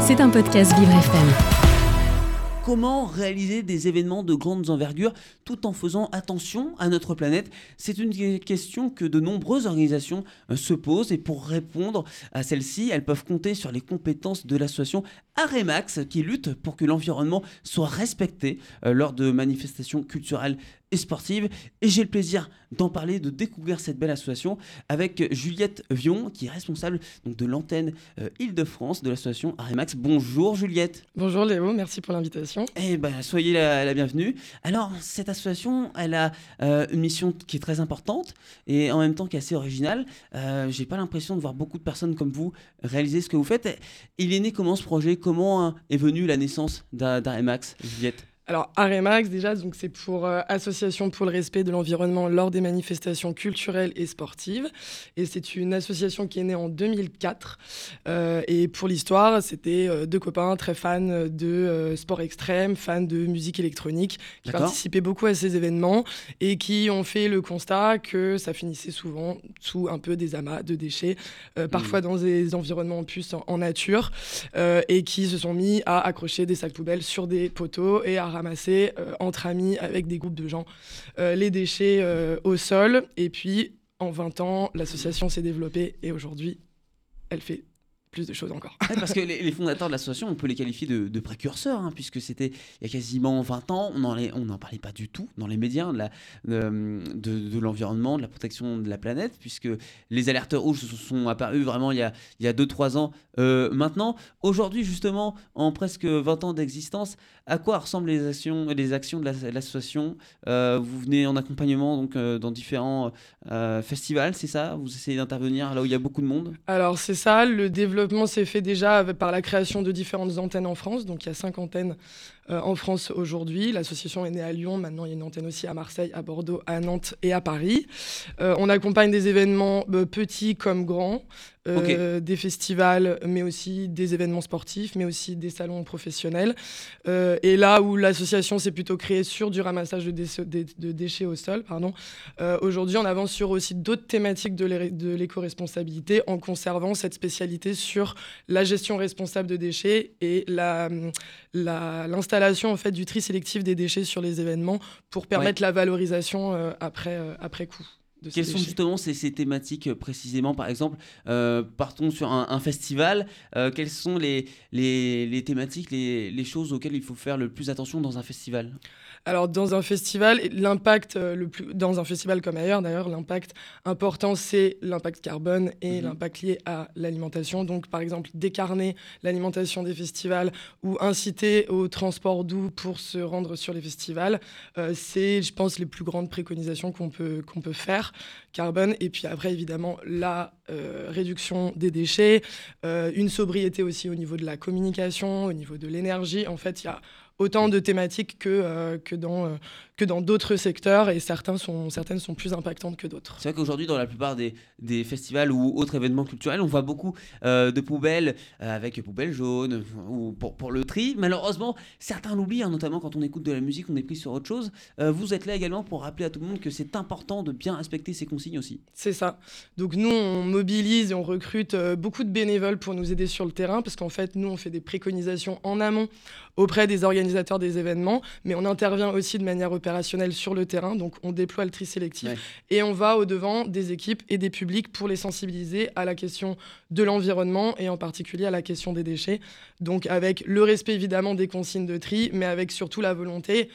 C'est un podcast Vivre FM. Comment réaliser des événements de grandes envergures tout en faisant attention à notre planète? C'est une question que de nombreuses organisations euh, se posent et pour répondre à celle-ci, elles peuvent compter sur les compétences de l'association Aremax qui lutte pour que l'environnement soit respecté euh, lors de manifestations culturelles et sportive. Et j'ai le plaisir d'en parler, de découvrir cette belle association avec Juliette Vion, qui est responsable donc, de l'antenne euh, Île-de-France de l'association Arimax. Bonjour Juliette. Bonjour Léo, merci pour l'invitation. Eh ben, soyez la, bienvenue. Alors, cette association, elle a euh, une mission qui est très importante et en même temps qui est assez originale. Euh, j'ai pas l'impression de voir beaucoup de personnes comme vous réaliser ce que vous faites. Il est né comment ce projet? Comment hein, est venue la naissance d'Arimax, Juliette? Alors, Aremax, déjà, donc c'est pour euh, Association pour le respect de l'environnement lors des manifestations culturelles et sportives. Et c'est une association qui est née en 2004. Euh, et pour l'histoire, c'était euh, deux copains très fans de sport extrême, fans de musique électronique, qui participaient beaucoup à ces événements et qui ont fait le constat que ça finissait souvent sous un peu des amas de déchets, parfois hmm. dans des environnements plus en, en nature, et qui se sont mis à accrocher des sacs poubelles sur des poteaux et à ramasser euh, entre amis avec des groupes de gens euh, les déchets euh, au sol. Et puis, en 20 ans, l'association s'est développée et aujourd'hui, elle fait plus de choses encore. parce que les, fondateurs de l'association, on peut les qualifier de, précurseurs, hein, puisque c'était il y a quasiment 20 ans, on n'en parlait pas du tout dans les médias de, l'environnement, de la protection de la planète, puisque les alertes rouges sont apparus vraiment il y a 2-3 ans euh, maintenant. Aujourd'hui, justement, en presque 20 ans d'existence, à quoi ressemblent les actions, les actions de l'association euh, Vous venez en accompagnement donc, euh, dans différents festivals, c'est ça? Vous essayez d'intervenir là où il y a beaucoup de monde? Alors c'est ça, le développement développement s'est fait déjà par la création de différentes antennes en France. Donc il y a cinq antennes en France aujourd'hui. L'association est née à Lyon. Maintenant, il y a une antenne aussi à Marseille, à Bordeaux, à Nantes et à Paris. Euh, on accompagne des événements euh, petits comme grands. des festivals, mais aussi des événements sportifs, mais aussi des salons professionnels. et là où l'association s'est plutôt créée sur du ramassage de, déchets au sol, pardon, aujourd'hui on avance sur aussi d'autres thématiques de l'éco-responsabilité en conservant cette spécialité sur la gestion responsable de déchets et l'installation en fait du tri sélectif des déchets sur les événements pour permettre la valorisation euh, après, euh, après coup. Quelles sont justement ces, ces, thématiques euh, précisément? Par exemple, partons sur un, festival. quelles sont les, les, les thématiques, les, les, choses auxquelles il faut faire le plus attention dans un festival? Alors dans un festival, l'impact euh, le plus dans un festival comme ailleurs d'ailleurs, l'impact important c'est l'impact carbone et mhm. l'impact lié à l'alimentation. Donc par exemple décarner l'alimentation des festivals ou inciter au transport doux pour se rendre sur les festivals, euh, c'est je pense les plus grandes préconisations qu'on peut qu'on peut faire carbone et puis après évidemment la euh, réduction des déchets, une sobriété aussi au niveau de la communication, au niveau de l'énergie. En fait, il y a autant de thématiques que, euh, dans, euh, que dans d'autres secteurs et certains sont, certaines sont plus impactantes que d'autres. C'est vrai qu'aujourd'hui, dans la plupart des, des, festivals ou autres événements culturels, on voit beaucoup euh, de poubelles avec poubelles jaunes ou pour, pour, le tri. Malheureusement, certains l'oublient, hein, notamment quand on écoute de la musique, on est pris sur autre chose. vous êtes là également pour rappeler à tout le monde que c'est important de bien respecter ces consignes aussi. C'est ça. Donc nous, on mobilise et on recrute beaucoup de bénévoles pour nous aider sur le terrain parce qu'en fait, nous, on fait des préconisations en amont auprès des organisateurs des événements, mais on intervient aussi de manière opérationnelle sur le terrain, donc on déploie le tri sélectif et on va au-devant des équipes et des publics pour les sensibiliser à la question de l'environnement et en particulier à la question des déchets. Donc avec le respect évidemment des consignes de tri, mais avec surtout la volonté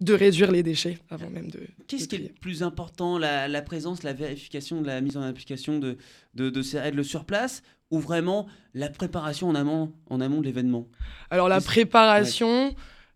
de réduire les déchets avant même de. Qu'est-ce qui est le plus important la, présence, la vérification de la mise en application de, de, de ces règles sur place ou vraiment la préparation en amont, en amont de l'événement? Alors la préparation,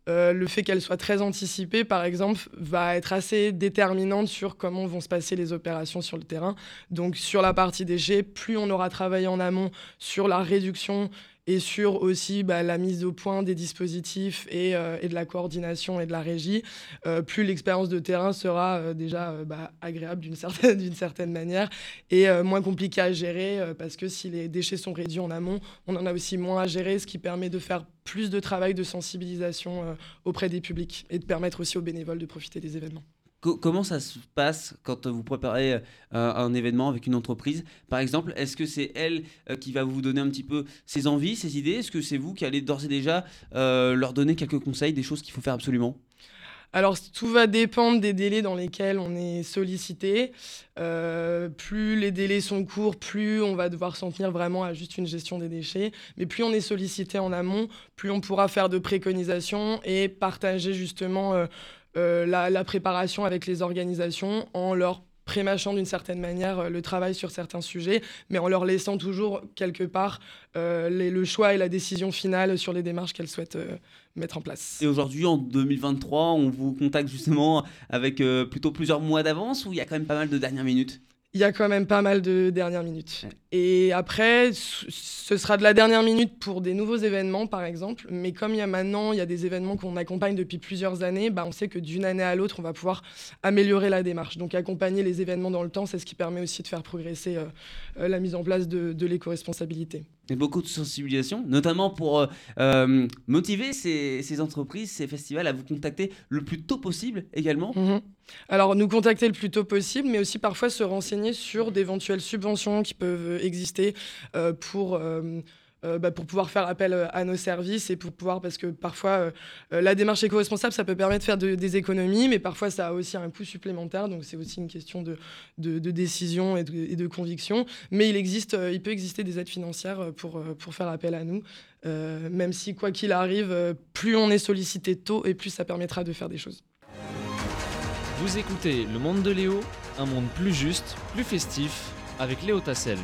euh, le fait qu'elle soit très anticipée, par exemple, va être assez déterminante sur comment vont se passer les opérations sur le terrain. Donc sur la partie déchets, plus on aura travaillé en amont sur la réduction et sur aussi bah, la mise au point des dispositifs et, euh, et, de la coordination et de la régie, euh, plus l'expérience de terrain sera euh, déjà bah, agréable d'une certaine, certaine manière et moins compliquée à gérer parce que si les déchets sont réduits en amont, on en a aussi moins à gérer, ce qui permet de faire plus de travail de sensibilisation auprès des publics et de permettre aussi aux bénévoles de profiter des événements. Comment ça se passe quand vous préparez euh, un événement avec une entreprise? Par exemple, est-ce que c'est elle euh, qui va vous donner un petit peu ses envies, ses idées? Est-ce que c'est vous qui allez d'ores et déjà euh, leur donner quelques conseils, des choses qu'il faut faire absolument? Alors, tout va dépendre des délais dans lesquels on est sollicité. plus les délais sont courts, plus on va devoir s'en tenir vraiment à juste une gestion des déchets. Mais plus on est sollicité en amont, plus on pourra faire de préconisations et partager justement euh, la, préparation avec les organisations en leur prémâchant d'une certaine manière euh, le travail sur certains sujets, mais en leur laissant toujours quelque part euh, le choix et la décision finale sur les démarches qu'elles souhaitent mettre en place. Et aujourd'hui, en 2023, on vous contacte justement avec plutôt plusieurs mois d'avance ou il y a quand même pas mal de dernières minutes? Il y a quand même pas mal de dernières minutes. Et après, ce sera de la dernière minute pour des nouveaux événements, par exemple. Mais comme il y a maintenant, il y a des événements qu'on accompagne depuis plusieurs années, bah, on sait que d'une année à l'autre, on va pouvoir améliorer la démarche. Donc accompagner les événements dans le temps, c'est ce qui permet aussi de faire progresser euh, euh, la mise en place de, de l'éco-responsabilité. Beaucoup de sensibilisation, notamment pour euh, motiver ces, entreprises, ces festivals à vous contacter le plus tôt possible également. Mhm. Alors nous contacter le plus tôt possible, mais aussi parfois se renseigner sur d'éventuelles subventions qui peuvent exister euh, pour... Euh, euh, bah, pour pouvoir faire appel à nos services et pour pouvoir, parce que parfois la démarche éco-responsable, ça peut permettre de faire des économies, mais parfois ça a aussi un coût supplémentaire, donc c'est aussi une question de, de, décision et de, et de, conviction. Mais il, existe, il peut exister des aides financières pour, pour faire appel à nous, même si quoi qu'il arrive, plus on est sollicité tôt et plus ça permettra de faire des choses. Vous écoutez Le Monde de Léo, un monde plus juste, plus festif, avec Léo Tassel.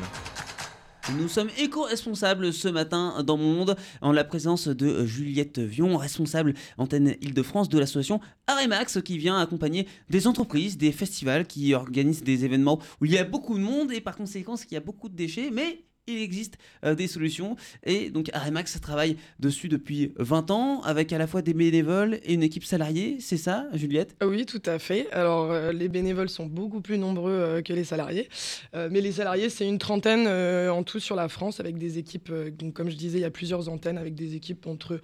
Nous sommes éco-responsables ce matin dans Mon Monde en la présence de Juliette Vion, responsable antenne Île-de-France de l'association Aremax qui vient accompagner des entreprises, des festivals qui organisent des événements où il y a beaucoup de monde et par conséquent il y a beaucoup de déchets, mais il existe euh, des solutions. Et donc Aremax travaille dessus depuis 20 ans avec à la fois des bénévoles et une équipe salariée. C'est ça, Juliette? Oui, tout à fait. Alors euh, les bénévoles sont beaucoup plus nombreux euh, que les salariés. mais les salariés, c'est une trentaine en tout sur la France avec des équipes. donc comme je disais, il y a plusieurs antennes avec des équipes entre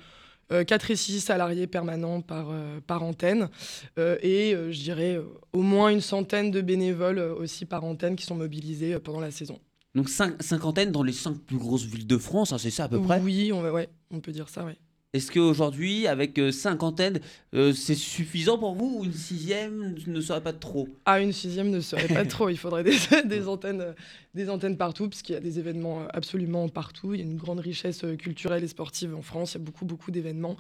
4 et 6 salariés permanents par, par antenne et je dirais au moins une centaine de bénévoles aussi par antenne qui sont mobilisés pendant la saison. Donc cinquantaine dans les cinq plus grosses villes de France, hein, c'est ça à peu près? Oui, on, ouais, on peut dire ça, oui. Est-ce qu'aujourd'hui, avec euh, cinquantaine, euh, c'est suffisant pour vous ou une sixième ne serait pas trop? Ah, une sixième ne serait pas trop. Il faudrait des, des antennes, euh, des antennes partout, puisqu'il y a des événements absolument partout. Il y a une grande richesse culturelle et sportive en France. Il y a beaucoup, beaucoup d'événements.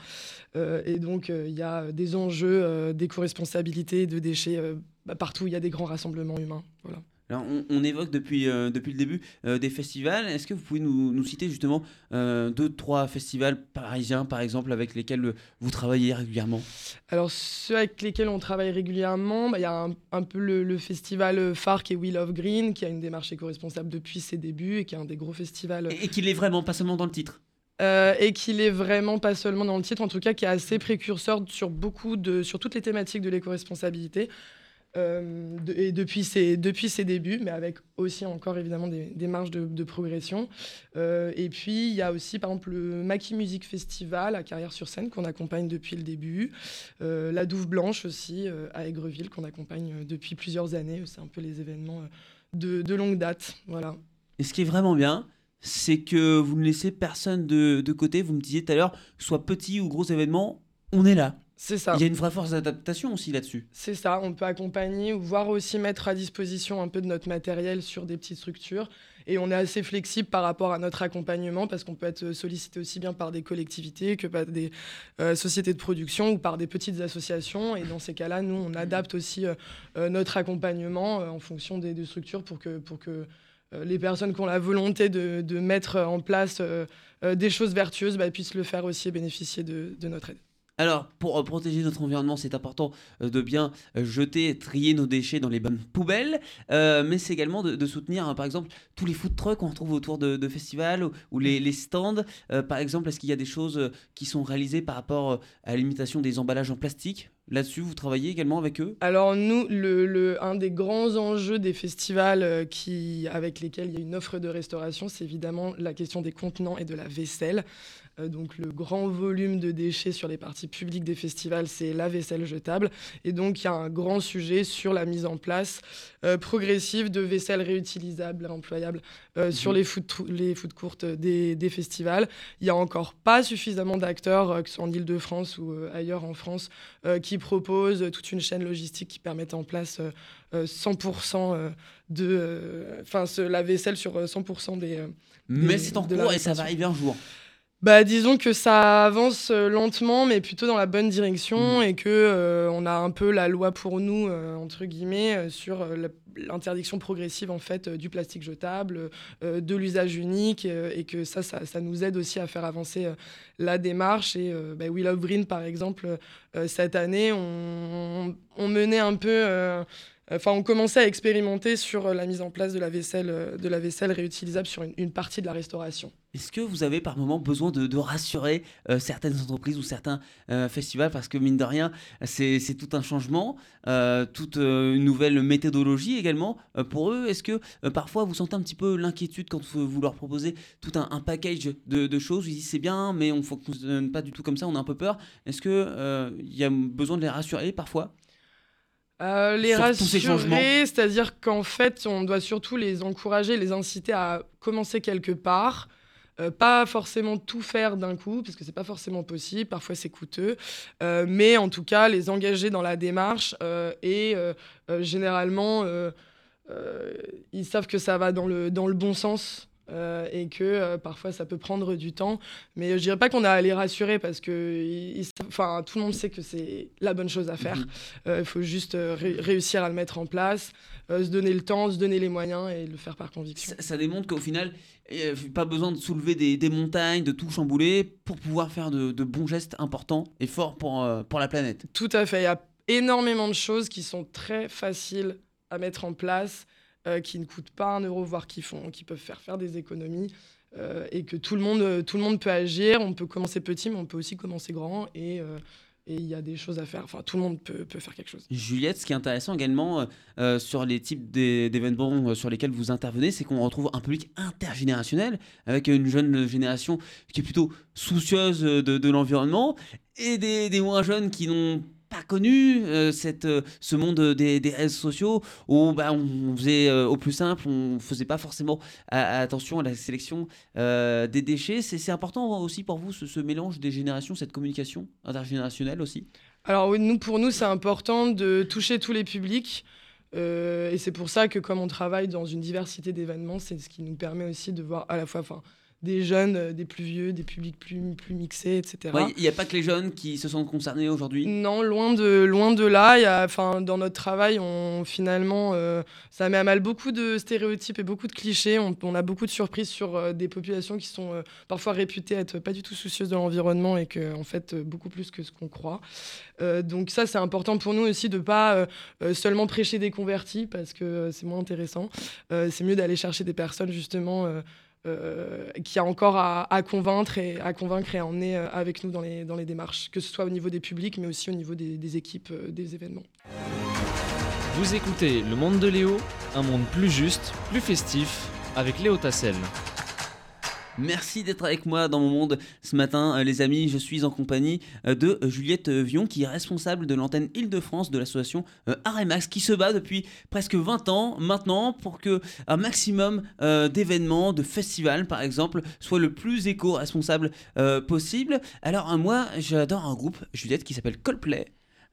et donc, il y a des enjeux d'éco-responsabilité, de déchets bah, partout. Il y a des grands rassemblements humains. Voilà on, évoque depuis, euh, depuis le début euh, des festivals. Est-ce que vous pouvez nous, citer justement euh, deux, trois festivals parisiens, par exemple, avec lesquels vous travaillez régulièrement? Alors, ceux avec lesquels on travaille régulièrement, bah, il y a un, peu le, festival qui est We Love Green, qui a une démarche éco-responsable depuis ses débuts et qui est un des gros festivals. Et, qui l'est vraiment, pas seulement dans le titre? Et qu'il est vraiment pas seulement dans le titre, en tout cas qui est assez précurseur sur beaucoup de, sur toutes les thématiques de l'éco-responsabilité. Euh, et depuis ses, depuis ses débuts, mais avec aussi encore évidemment des, marges de, progression. Euh, et puis il y a aussi par exemple le Maki Music Festival à Carrière-sur-Seine qu'on accompagne depuis le début, euh, la Douve Blanche aussi à Aigreville qu'on accompagne depuis plusieurs années. C'est un peu les événements de, de, longue date. Voilà. Et ce qui est vraiment bien, c'est que vous ne laissez personne de, de côté. Vous me disiez tout à l'heure, soit petit ou gros événement, on est là. C'est ça. Il y a une vraie force d'adaptation aussi là-dessus. C'est ça. On peut accompagner ou voir aussi mettre à disposition un peu de notre matériel sur des petites structures. Et on est assez flexible par rapport à notre accompagnement parce qu'on peut être sollicité aussi bien par des collectivités que par des euh, sociétés de production ou par des petites associations. Et dans ces cas-là, nous, on adapte aussi euh, euh, notre accompagnement en fonction des, structures pour que, pour que les personnes qui ont la volonté de, mettre en place des choses vertueuses bah, puissent le faire aussi et bénéficier de notre aide. Alors, pour euh, protéger notre environnement, c'est important euh, de bien euh, jeter, trier nos déchets dans les bonnes poubelles, mais c'est également de, soutenir, hein, par exemple, tous les food trucks qu'on retrouve autour de, festivals ou, les, stands. par exemple, est-ce qu'il y a des choses qui sont réalisées par rapport à l'imitation des emballages en plastique? Là-dessus Vous travaillez également avec eux? Alors nous, un des grands enjeux des festivals qui, avec lesquels il y a une offre de restauration, c'est évidemment la question des contenants et de la vaisselle. Euh, donc le grand volume de déchets sur les parties publiques des festivals, c'est la vaisselle jetable. Et donc il y a un grand sujet sur la mise en place euh, progressive de vaisselle réutilisable, réemployable euh, sur les food, les food courtes des, des festivals. Il n'y a encore pas suffisamment d'acteurs, que ce soit en Ile-de-France ou ailleurs en France, qui proposent toute une chaîne logistique qui permette en place euh, euh, 100% euh, de, enfin, la vaisselle sur euh, 100% des. Mais c'est en cours et ça va arriver un jour. Bah, disons que ça avance euh, lentement, mais plutôt dans la bonne direction, Mhm. et que euh, on a un peu la loi pour nous euh, entre guillemets euh, sur l'interdiction progressive en fait du plastique jetable, de l'usage unique, et que ça, ça, ça nous aide aussi à faire avancer la démarche. Et bah, We Love Green, par exemple, cette année, on, on menait un peu. Enfin, on commençait à expérimenter sur euh, la mise en place de la vaisselle, euh, réutilisable sur une- partie de la restauration. Est-ce que vous avez par moment besoin de, rassurer euh, certaines entreprises ou certains festivals? Parce que mine de rien, c'est tout un changement, toute une nouvelle méthodologie également pour eux. Est-ce que parfois vous sentez un petit peu l'inquiétude quand vous, vous leur proposez tout un, package de, de choses? Ils disent c'est bien, mais on ne fonctionne pas du tout comme ça, on a un peu peur. Est-ce qu'il y a besoin de les rassurer parfois? Euh, les rassurer, c'est-à-dire qu'en fait, on doit surtout les encourager, les inciter à commencer quelque part. Euh, pas forcément tout faire d'un coup, parce que c'est pas forcément possible, parfois c'est coûteux, Euh, mais en tout cas les engager dans la démarche et généralement ils savent que ça va dans le, dans le bon sens. Euh, et que euh, parfois ça peut prendre du temps, mais je dirais pas qu'on a à les rassurer parce que ils- tout le monde sait que c'est la bonne chose à faire. Mhm. Euh, Il faut juste euh, ré- réussir à le mettre en place, euh, se donner le temps, se donner les moyens et le faire par conviction. ça, ça démontre qu'au final, euh, pas besoin de soulever des, des montagnes, de tout chambouler pour pouvoir faire de, de bons gestes importants et forts pour, euh, pour la planète. Tout à fait. Il y a énormément de choses qui sont très faciles à mettre en place, euh, qui ne coûtent pas un euro, voire qui, font, qui peuvent faire faire des économies. euh, et que tout le, monde, tout le monde peut agir. On peut commencer petit, mais on peut aussi commencer grand. Et euh, et il y a des choses à faire. Enfin, tout le monde peut, peut faire quelque chose. Juliette, ce qui est intéressant également sur les types d'é- d'événements sur lesquels vous intervenez, c'est qu'on retrouve un public intergénérationnel avec une jeune génération qui est plutôt soucieuse de, de l'environnement et des, des moins jeunes qui n'ont pas connu euh, cette, euh, ce monde des, réseaux sociaux où bah, on faisait euh, au plus simple, on faisait pas forcément attention à la sélection des déchets. C'est important aussi pour vous ce, ce mélange des générations, cette communication intergénérationnelle aussi? Alors oui, nous, pour nous, c'est important de toucher tous les publics. Et c'est pour ça que comme on travaille dans une diversité d'événements, c'est ce qui nous permet aussi de voir à la fois des jeunes, euh, des plus vieux, des publics plus, plus mixés, etc. Ouais, Il n'y a pas que les jeunes qui se sentent concernés aujourd'hui? Non, loin de, loin de là. Y a, dans notre travail, on, finalement, euh, ça met à mal beaucoup de stéréotypes et beaucoup de clichés. On, on a beaucoup de surprises sur euh, des populations qui sont euh, parfois réputées être pas du tout soucieuses de l'environnement et que, en fait, beaucoup plus que ce qu'on croit. Donc ça, c'est important pour nous aussi de pas euh, euh, seulement prêcher des convertis parce que c'est moins intéressant. C'est mieux d'aller chercher des personnes justement. Euh, qui a encore à, convaincre et à convaincre et à emmener euh, avec nous dans les, démarches, que ce soit au niveau des publics, mais aussi au niveau des, des équipes euh, des événements. Vous écoutez Le Monde de Léo, un monde plus juste, plus festif, avec Léo Tassel. Merci d'être avec moi dans mon monde ce matin, euh, les amis. Je suis en compagnie euh, de euh, Juliette Vion, qui est responsable de l'antenne Île-de-France de l'association Aremax, qui se bat depuis presque 20 ans maintenant pour que un maximum d'événements, de festivals par exemple, soient le plus éco-responsable possible. Alors, moi, j'adore un groupe, Juliette, qui s'appelle Coldplay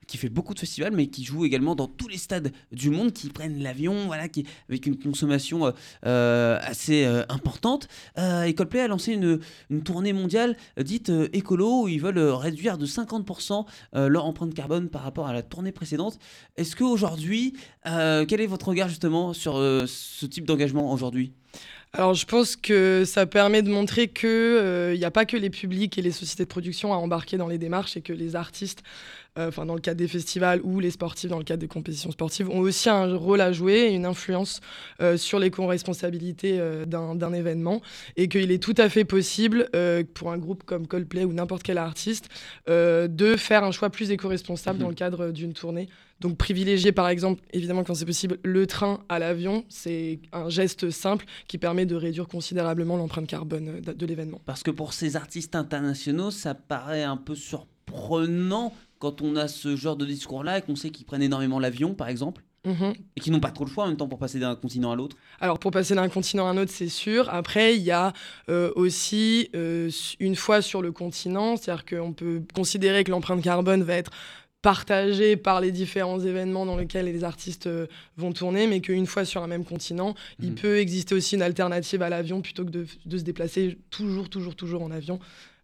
qui fait beaucoup de festivals, mais qui joue également dans tous les stades du monde, qui prennent l'avion, voilà, qui, avec une consommation euh, euh, assez euh, importante. Et Coldplay a lancé une, une tournée mondiale dite écolo, où ils veulent réduire de 50% euh, leur empreinte carbone par rapport à la tournée précédente. Est-ce qu'aujourd'hui, quel est votre regard justement sur ce type d'engagement aujourd'hui? Alors je pense que ça permet de montrer qu'il n'y a pas que les publics et les sociétés de production à embarquer dans les démarches et que les artistes euh, enfin dans le cadre des festivals ou les sportifs dans le cadre des compétitions sportives, ont aussi un rôle à jouer et une influence euh, sur les co-responsabilités euh, d'un événement. Et qu'il est tout à fait possible pour un groupe comme Coldplay ou n'importe quel artiste de faire un choix plus éco-responsable mmh. dans le cadre d'une tournée. Donc privilégier par exemple, évidemment quand c'est possible, le train à l'avion, c'est un geste simple qui permet de réduire considérablement l'empreinte carbone de l'événement. Parce que pour ces artistes internationaux, ça paraît un peu surprenant quand on a ce genre de discours-là et qu'on sait qu'ils prennent énormément l'avion, par exemple mhm. Et qui n'ont pas trop le choix en même temps pour passer d'un continent à l'autre Alors pour passer d'un continent à un autre, c'est sûr. Après, il y a euh, aussi, euh, une fois sur le continent, c'est-à-dire qu'on peut considérer que l'empreinte carbone va être partagée par les différents événements dans lesquels les artistes euh, vont tourner, mais qu'une fois sur un même continent, il mhm. peut exister aussi une alternative à l'avion plutôt que de, de, se déplacer toujours, toujours, toujours en avion.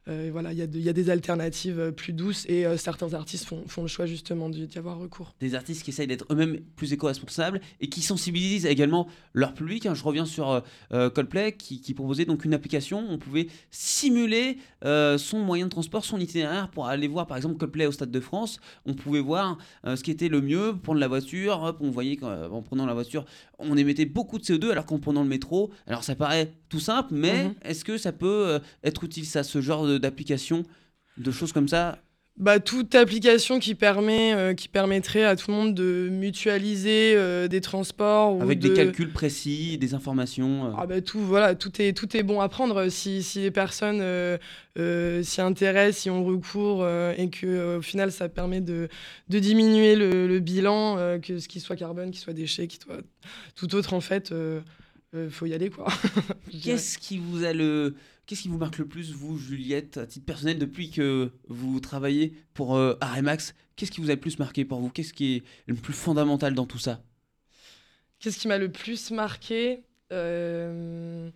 Euh, voilà, il y, a des alternatives euh, plus douces et euh, certains artistes font, le choix justement d'y avoir recours. Des artistes qui essayent d'être eux-mêmes plus éco-responsables et qui sensibilisent également leur public. Hein. Je reviens sur Coldplay qui, proposait donc une application. On pouvait simuler son moyen de transport, son itinéraire pour aller voir par exemple Coldplay au Stade de France. On pouvait voir ce qui était le mieux, prendre la voiture. on voyait qu'en prenant la voiture, on émettait beaucoup de CO2 alors qu'en prenant le métro. Alors ça paraît tout simple, mais mhm. est-ce que ça peut être utile ça, ce genre de d'applications, de choses comme ça? Bah, toute application qui, permet, euh, qui permettrait à tout le monde de mutualiser euh, des transports. Avec des calculs précis, des informations. Euh. Ah bah, tout, voilà, tout, est, tout est bon à prendre si, si les personnes s'y intéressent, si on recourt et qu'au final ça permet de, de diminuer le, le bilan, que ce qui soit carbone, qu'il soit déchets, qu'il soit tout autre en fait. Il faut y aller quoi. Qu'est-ce qui vous a le Qu'est-ce qui vous marque le plus, vous, Juliette, à titre personnel, depuis que vous travaillez pour euh, Qu'est-ce qui vous a le plus marqué pour vous? Qu'est-ce qui est le plus fondamental dans tout ça? Qu'est-ce qui m'a le plus marqué? Euh...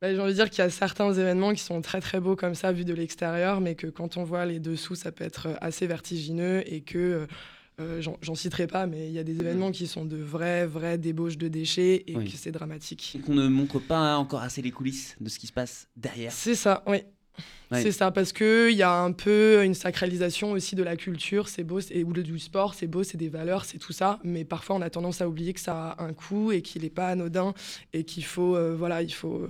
bah, J'ai envie de dire qu'il y a certains événements qui sont très très beaux comme ça, vus de l'extérieur, mais que quand on voit les dessous, ça peut être assez vertigineux et que euh, euh, j'en citerai pas, mais il y a des événements qui sont de vraies, vraies débauches de déchets et que c'est dramatique. Et qu'on ne montre pas encore assez les coulisses de ce qui se passe derrière. C'est ça, oui. C'est ça, parce qu'il y a un peu une sacralisation aussi de la culture, c'est beau, et, ou du sport, c'est beau, c'est des valeurs, c'est tout ça, mais parfois on a tendance à oublier que ça a un coût et qu'il n'est pas anodin et qu'il faut, euh, voilà, il faut,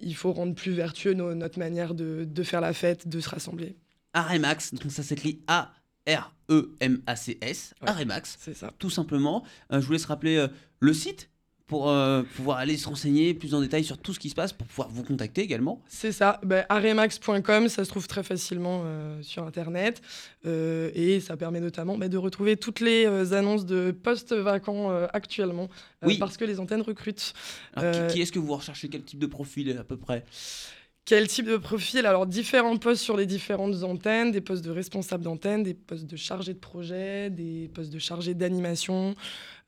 il faut rendre plus vertueux notre manière de, de, faire la fête, de se rassembler. Aremax, donc ça s'écrit A R-E-M-A-C-S, Aremax. C'est ça. Tout simplement. Euh, je vous laisse rappeler euh, le site pour euh, pouvoir aller se renseigner plus en détail sur tout ce qui se passe, pour pouvoir vous contacter également. C'est ça, ben, aremax.com, ça se trouve très facilement sur Internet, et ça permet notamment ben, de retrouver toutes les annonces de postes vacants actuellement, oui. parce que les antennes recrutent. qui est-ce que vous recherchez? Quel type de profil à peu près? Quel type de profil Alors, différents postes sur les différentes antennes, des postes de responsable d'antenne, des postes de chargé de projet, des postes de chargé d'animation,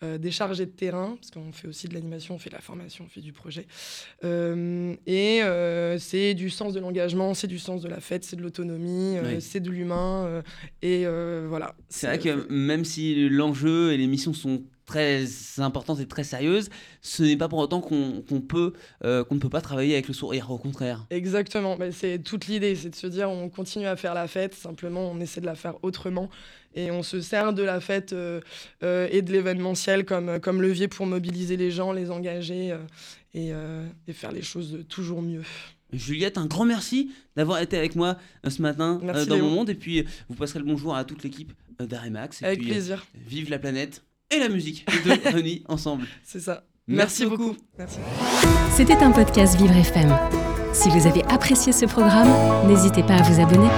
euh, des chargés de terrain, parce qu'on fait aussi de l'animation, on fait de la formation, on fait du projet. Euh, et euh, c'est du sens de l'engagement, c'est du sens de la fête, c'est de l'autonomie, c'est de l'humain. et voilà. C'est vrai que même si l'enjeu et les missions sont très importante et très sérieuse, ce n'est pas pour autant qu'on peut, euh, qu'on ne peut pas travailler avec le sourire, au contraire. Exactement, mais c'est toute l'idée, c'est de se dire on continue à faire la fête, simplement on essaie de la faire autrement et on se sert de la fête euh, euh, et de l'événementiel comme, comme levier pour mobiliser les gens, les engager et, et, faire les choses toujours mieux. Juliette, un grand merci d'avoir été avec moi ce matin dans mon monde et puis vous passerez le bonjour à toute l'équipe d'Aremax. Avec plaisir. vive la planète et la musique de Ronnie ensemble. C'est ça. Merci, beaucoup. Merci. C'était un podcast Vivre FM. Si vous avez apprécié ce programme, n'hésitez pas à vous abonner.